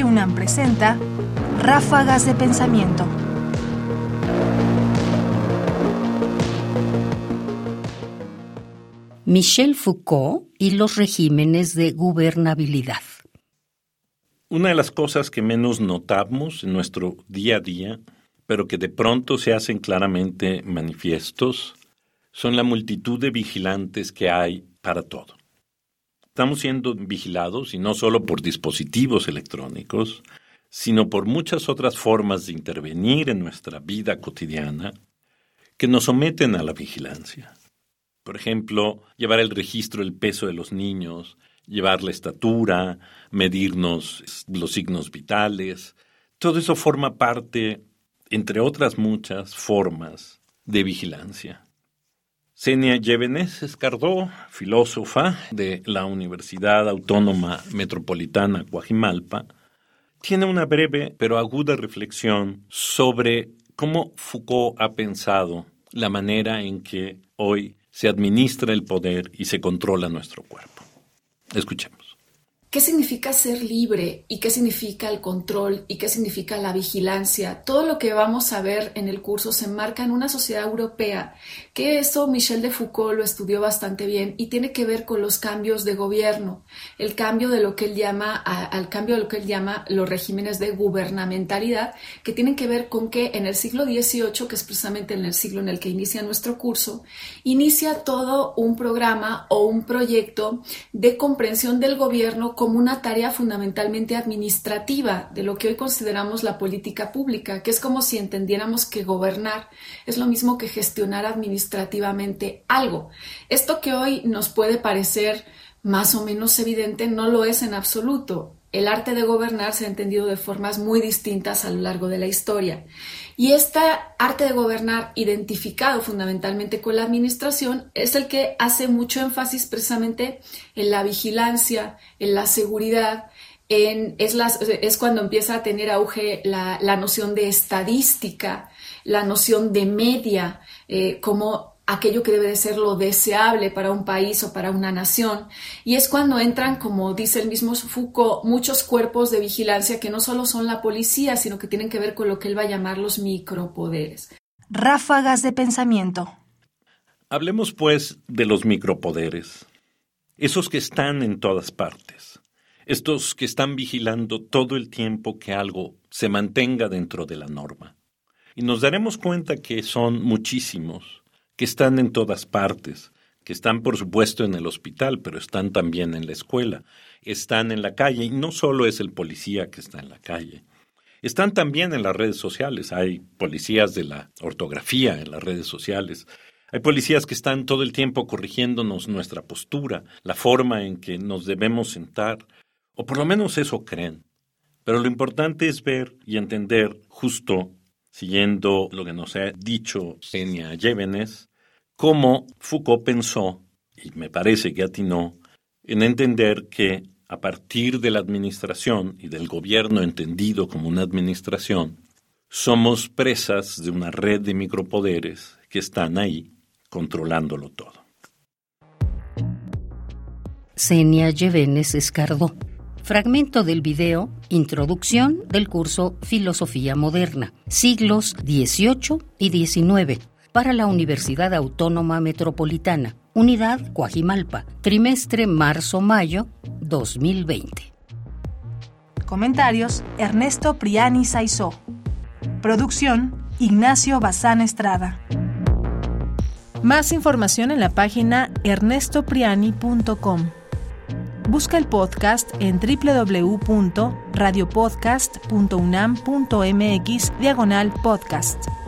Radio UNAM presenta Ráfagas de Pensamiento. Michel Foucault y los regímenes de gubernabilidad. Una de las cosas que menos notamos en nuestro día a día, pero que de pronto se hacen claramente manifiestos, son la multitud de vigilantes que hay para todo. Estamos siendo vigilados y no solo por dispositivos electrónicos, sino por muchas otras formas de intervenir en nuestra vida cotidiana que nos someten a la vigilancia. Por ejemplo, llevar el registro del peso de los niños, llevar la estatura, medirnos los signos vitales. Todo eso forma parte, entre otras muchas formas, de vigilancia. Senia Llévenes Escardó, filósofa de la Universidad Autónoma Metropolitana Coajimalpa, tiene una breve pero aguda reflexión sobre cómo Foucault ha pensado la manera en que hoy se administra el poder y se controla nuestro cuerpo. Escuchemos. ¿Qué significa ser libre y qué significa el control y qué significa la vigilancia? Todo lo que vamos a ver en el curso se enmarca en una sociedad europea, que eso Michel de Foucault lo estudió bastante bien y tiene que ver con los cambios de gobierno, el cambio de lo que él llama, al cambio de lo que él llama los regímenes de gubernamentalidad, que tienen que ver con que en el siglo XVIII, que es precisamente en el siglo en el que inicia nuestro curso, inicia todo un programa o un proyecto de comprensión del gobierno como una tarea fundamentalmente administrativa de lo que hoy consideramos la política pública, que es como si entendiéramos que gobernar es lo mismo que gestionar administrativamente algo. Esto que hoy nos puede parecer más o menos evidente no lo es en absoluto. El arte de gobernar se ha entendido de formas muy distintas a lo largo de la historia. Y este arte de gobernar, identificado fundamentalmente con la administración, es el que hace mucho énfasis precisamente en la vigilancia, en la seguridad, es, cuando empieza a tener auge la, la, noción de estadística, la noción de media, eh, como aquello que debe de ser lo deseable para un país o para una nación. Y es cuando entran, como dice el mismo Foucault, muchos cuerpos de vigilancia que no solo son la policía, sino que tienen que ver con lo que él va a llamar los micropoderes. Ráfagas de pensamiento. Hablemos pues de los micropoderes, esos que están en todas partes, estos que están vigilando todo el tiempo que algo se mantenga dentro de la norma. Y nos daremos cuenta que son muchísimos que están en todas partes, que están por supuesto en el hospital, pero están también en la escuela, están en la calle, y no solo es el policía que está en la calle, están también en las redes sociales, hay policías de la ortografía en las redes sociales, hay policías que están todo el tiempo corrigiéndonos nuestra postura, la forma en que nos debemos sentar, o por lo menos eso creen. Pero lo importante es ver y entender, justo siguiendo lo que nos ha dicho Enia Llévenes, cómo Foucault pensó, y me parece que atinó, en entender que a partir de la administración y del gobierno entendido como una administración, somos presas de una red de micropoderes que están ahí controlándolo todo. Senia Llevenes Escardó. Fragmento del video Introducción del curso Filosofía Moderna, siglos XVIII y XIX, para la Universidad Autónoma Metropolitana, Unidad Coajimalpa, trimestre marzo-mayo 2020. Comentarios: Ernesto Priani Saizó. Producción: Ignacio Bazán Estrada. Más información en la página ernestopriani.com. Busca el podcast en www.radiopodcast.unam.mx diagonal podcast.